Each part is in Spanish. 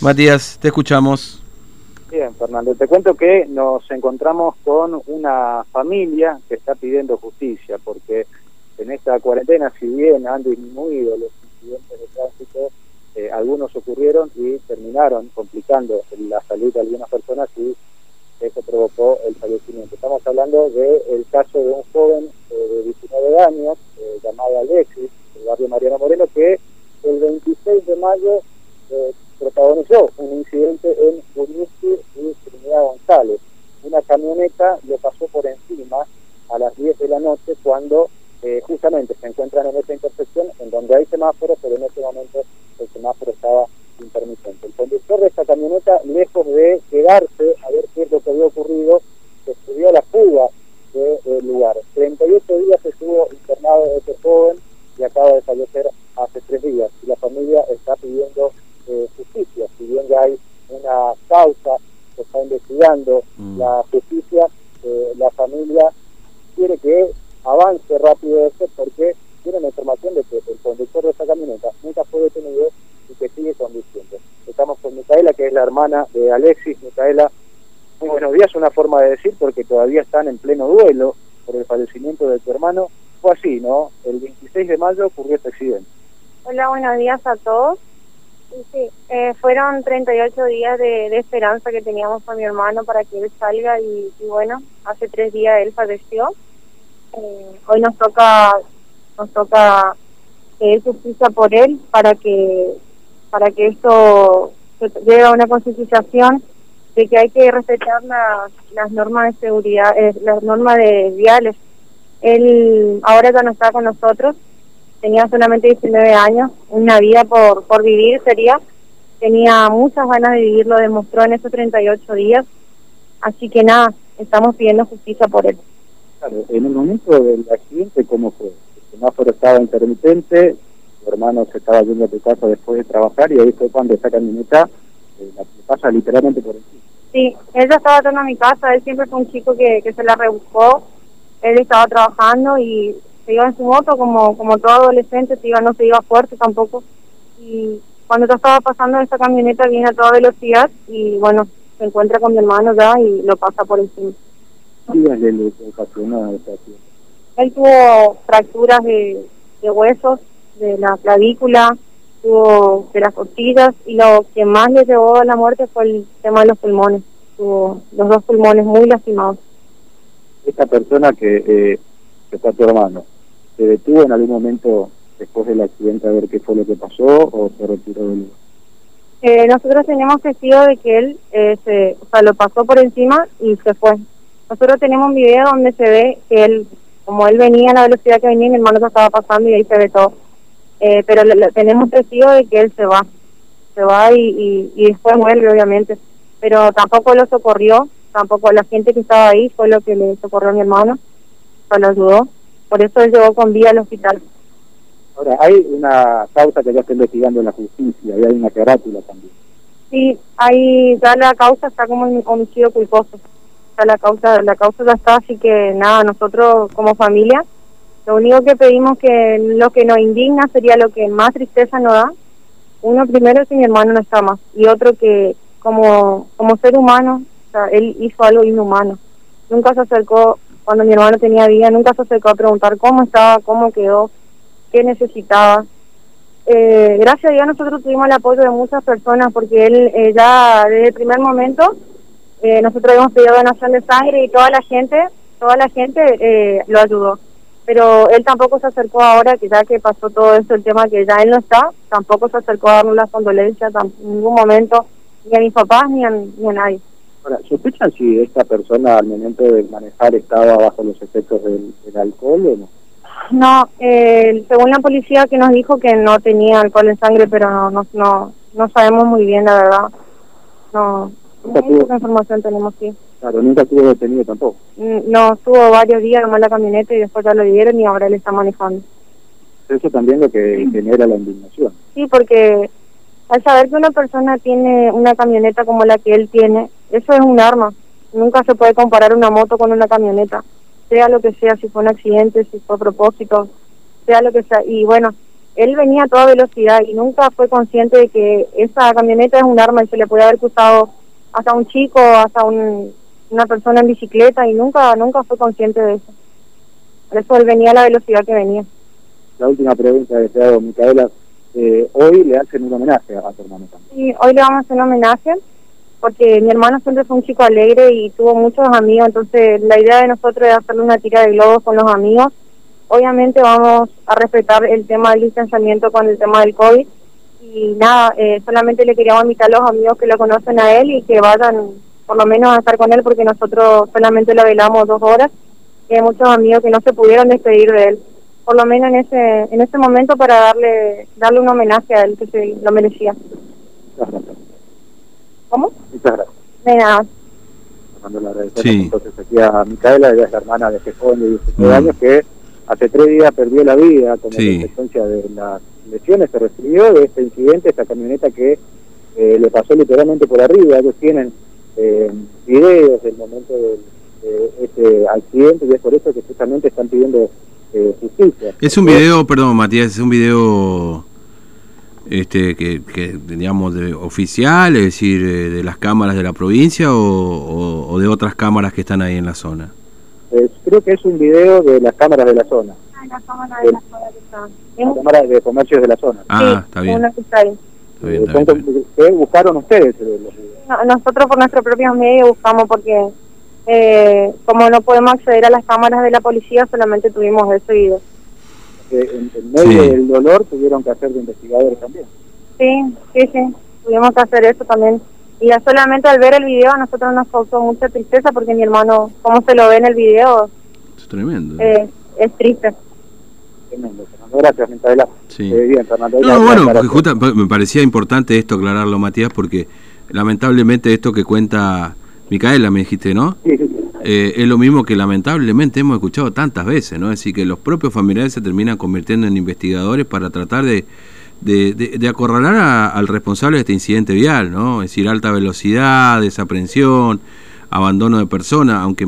Matías, te escuchamos. Bien, Fernando, te cuento que nos encontramos con una familia que está pidiendo justicia, porque en esta cuarentena, si bien han disminuido los incidentes de tránsito, eh, algunos ocurrieron y terminaron complicando la salud de algunas personas y eso provocó el fallecimiento. Estamos hablando del caso de un joven eh, de 19 años, eh, llamado Alexis, del barrio Mariano Moreno, que el 26 de mayo protagonizó un incidente en Buñusti y Trinidad González. Una camioneta lo pasó por encima a las 10 de la noche cuando eh, justamente se encuentran en esa intersección en donde hay semáforos, pero en ese momento el semáforo estaba intermitente. El conductor de esta camioneta, lejos de quedarse a ver qué es lo que había ocurrido, se subió a la fuga del lugar. 38 días estuvo internado este joven y acaba de fallecer hace tres días. Y la familia está pidiendo eh, justicia. Si bien ya hay una causa que está investigando mm. la justicia, eh, la familia quiere que avance rápido esto porque tiene la información de que el conductor de esa camioneta nunca fue detenido y que sigue conduciendo. Estamos con Micaela, que es la hermana de Alexis. Micaela, muy buenos días, una forma de decir porque todavía están en pleno duelo por el fallecimiento de tu hermano. Fue así, ¿no? El 26 de mayo ocurrió este accidente. Hola, buenos días a todos. Sí, eh, fueron 38 días de, esperanza que teníamos con mi hermano para que él salga y, bueno, hace tres días él falleció. Eh, hoy nos toca nos toca que justicia por él para que para que esto llegue a una concientización de que hay que respetar las, las normas de seguridad, eh, las normas de viales. Él ahora ya no está con nosotros, tenía solamente 19 años, una vida por, por vivir sería, tenía muchas ganas de vivir, lo demostró en esos 38 días, así que nada, estamos pidiendo justicia por él. Claro, en el momento del accidente, ¿cómo fue? Semáforo estaba intermitente, su hermano se estaba yendo a tu casa después de trabajar y ahí fue cuando esa camioneta eh, la pasa literalmente por encima. Sí, ella estaba yendo a mi casa, él siempre fue un chico que, que se la rebuscó, él estaba trabajando y se iba en su moto como como todo adolescente, se iba, no se iba fuerte tampoco. Y cuando yo estaba pasando esa camioneta viene a toda velocidad y bueno, se encuentra con mi hermano ya y lo pasa por encima. le ocasionó Él tuvo fracturas de, de huesos, de la clavícula, tuvo de las costillas y lo que más le llevó a la muerte fue el tema de los pulmones. Tuvo los dos pulmones muy lastimados. Esta persona que, eh, que fue tu hermano, ¿Se detuvo en algún momento después del accidente a ver qué fue lo que pasó o se retiró del? Eh, nosotros tenemos testigo de que él eh, se, o sea, lo pasó por encima y se fue. Nosotros tenemos un video donde se ve que él, como él venía a la velocidad que venía, mi hermano se estaba pasando y ahí se ve todo. Eh, pero tenemos testigo de que él se va, se va y, y, y después vuelve, obviamente. Pero tampoco lo socorrió, tampoco la gente que estaba ahí fue lo que le socorrió a mi hermano, o lo ayudó. Por eso él llegó con vida al hospital. Ahora, hay una causa que ya está investigando en la justicia y hay una carátula también. Sí, hay, ya la causa está como un homicidio culposo. La causa, la causa ya está, así que nada, nosotros como familia, lo único que pedimos que lo que nos indigna sería lo que más tristeza nos da. Uno primero es que mi hermano no está más y otro que como, como ser humano, él hizo algo inhumano. Nunca se acercó cuando mi hermano tenía vida, nunca se acercó a preguntar cómo estaba, cómo quedó, qué necesitaba. Eh, gracias a Dios nosotros tuvimos el apoyo de muchas personas porque él eh, ya desde el primer momento eh, nosotros hemos pedido donación de sangre y toda la gente, toda la gente eh, lo ayudó. Pero él tampoco se acercó ahora, que ya que pasó todo esto, el tema que ya él no está, tampoco se acercó a darnos las condolencias en ningún momento, ni a mis papás ni a, ni a nadie. Ahora, ¿sospechan si esta persona al momento de manejar estaba bajo los efectos del, alcohol o no? No, eh, según la policía que nos dijo que no tenía alcohol en sangre, pero no no no, sabemos muy bien, la verdad. No, no información tenemos, sí. Claro, nunca estuvo detenido tampoco. Mm, no, estuvo varios días nomás la camioneta y después ya lo dieron y ahora él está manejando. Eso también lo que genera la indignación. Sí, porque al saber que una persona tiene una camioneta como la que él tiene, eso es un arma. Nunca se puede comparar una moto con una camioneta, sea lo que sea, si fue un accidente, si fue a propósito, sea lo que sea. Y bueno, él venía a toda velocidad y nunca fue consciente de que esa camioneta es un arma y se le puede haber cruzado hasta un chico, hasta un, una persona en bicicleta y nunca nunca fue consciente de eso. Por eso él venía a la velocidad que venía. La última pregunta que te hago, Micaela. Eh, hoy le hacen un homenaje a tu hermano también. Sí, hoy le vamos a hacer un homenaje porque mi hermano siempre fue un chico alegre y tuvo muchos amigos, entonces la idea de nosotros es hacerle una tira de globos con los amigos. Obviamente vamos a respetar el tema del distanciamiento con el tema del COVID y nada, eh, solamente le queríamos invitar a los amigos que lo conocen a él y que vayan por lo menos a estar con él porque nosotros solamente lo velamos dos horas y hay muchos amigos que no se pudieron despedir de él por lo menos en ese en ese momento para darle darle un homenaje a él que se lo merecía ¿Cómo? Muchas gracias. De nada. Sí. Entonces aquí a Micaela, ella es la hermana de Jejón de 17 años que hace tres días perdió la vida como consecuencia de las lesiones que recibió de este incidente, esta camioneta que eh, le pasó literalmente por arriba. Ellos tienen eh, videos del momento de, este accidente y es por eso que justamente están pidiendo eh, justicia. Es un video, perdón Matías, es un video este que, que digamos de oficial, es decir, eh, de las cámaras de la provincia o, o, de otras cámaras que están ahí en la zona? Creo que es un video de las cámaras de la zona. Ah, la cámara de la zona. cámaras de comercios de la zona. Ah, está bien. Está bien, está bien, ¿Qué buscaron ustedes? nosotros por nuestros propios medios buscamos porque eh, como no podemos acceder a las cámaras de la policía, solamente tuvimos ese video en, medio del dolor tuvieron que hacer de investigadores también. Sí, sí, sí, tuvimos que hacer eso también. Y ya solamente al ver el video a nosotros nos causó mucha tristeza porque mi hermano, como se lo ve en el video, tremendo. Eh, es triste. Tremendo, Gracias, Sí. Eh, bien, Fernando. No, bueno, me parecía importante esto aclararlo, Matías, porque lamentablemente esto que cuenta Micaela, me dijiste, ¿no? Sí, sí, eh, es lo mismo que lamentablemente hemos escuchado tantas veces, ¿no? Es decir, que los propios familiares se terminan convirtiendo en investigadores para tratar de, de, acorralar al responsable de este incidente vial, ¿no? Es decir, alta velocidad, desaprensión, abandono de persona, aunque,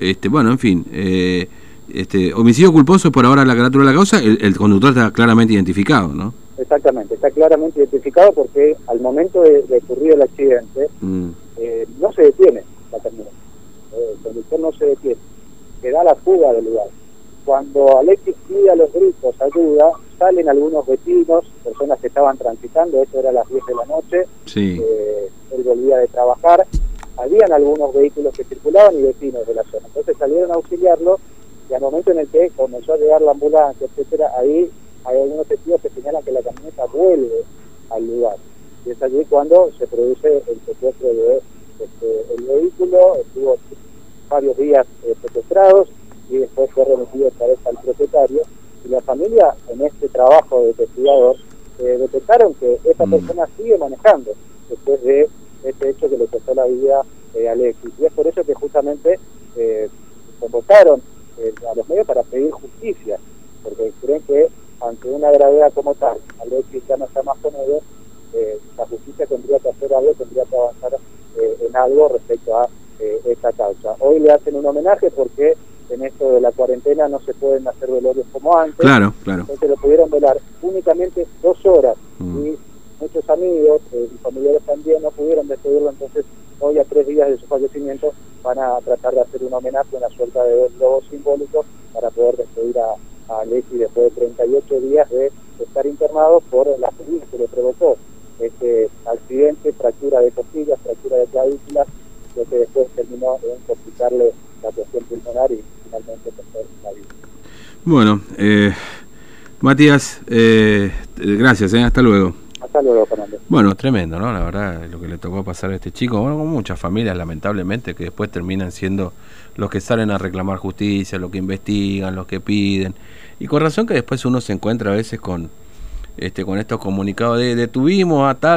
este, bueno, en fin, eh, este, homicidio culposo por ahora la carátula de la causa, el, conductor está claramente identificado, ¿no? Exactamente, está claramente identificado porque al momento de, ocurrir el accidente mm. eh, no se detiene la terminal el conductor no se detiene, que da la fuga del lugar. Cuando Alexis pide a los gritos ayuda, salen algunos vecinos, personas que estaban transitando, esto era a las 10 de la noche, eh, él volvía de trabajar, habían algunos vehículos que circulaban y vecinos de la zona. Entonces salieron a auxiliarlo y al momento en el que comenzó a llegar la ambulancia, etcétera, ahí hay algunos testigos que señalan que la camioneta vuelve al lugar. Y es allí cuando se produce el secuestro de este, el vehículo, estuvo varios días eh, secuestrados y después fue remitido otra vez al propietario. Y la familia, en este trabajo de investigador, eh, detectaron que esta mm. persona sigue manejando después de este hecho que le costó la vida eh, a Alexis. Y es por eso que justamente eh, convocaron a los medios para pedir justicia, porque creen que ante una gravedad como tal, Alexis ya no está más con ellos, la justicia tendría que hacer algo, tendría que avanzar en algo respecto a eh, esta causa. Hoy le hacen un homenaje porque en esto de la cuarentena no se pueden hacer velorios como antes. Claro, claro. Entonces lo pudieron velar únicamente dos horas mm. y muchos amigos eh, y familiares también no pudieron despedirlo. Entonces hoy a tres días de su fallecimiento van a tratar de hacer un homenaje, una suelta de globos simbólicos para poder despedir a, a después de 38 días de estar internado por la ferida que le provocó este accidente, fractura de costillas, fractura de clavículas lo que después terminó en complicarle la cuestión pulmonar y finalmente perder la vida. Bueno, eh, Matías, eh, gracias, eh, hasta luego. Bueno, tremendo, ¿no? La verdad, lo que le tocó pasar a este chico, bueno, con muchas familias, lamentablemente, que después terminan siendo los que salen a reclamar justicia, los que investigan, los que piden. Y con razón que después uno se encuentra a veces con, este, con estos comunicados de detuvimos a tal.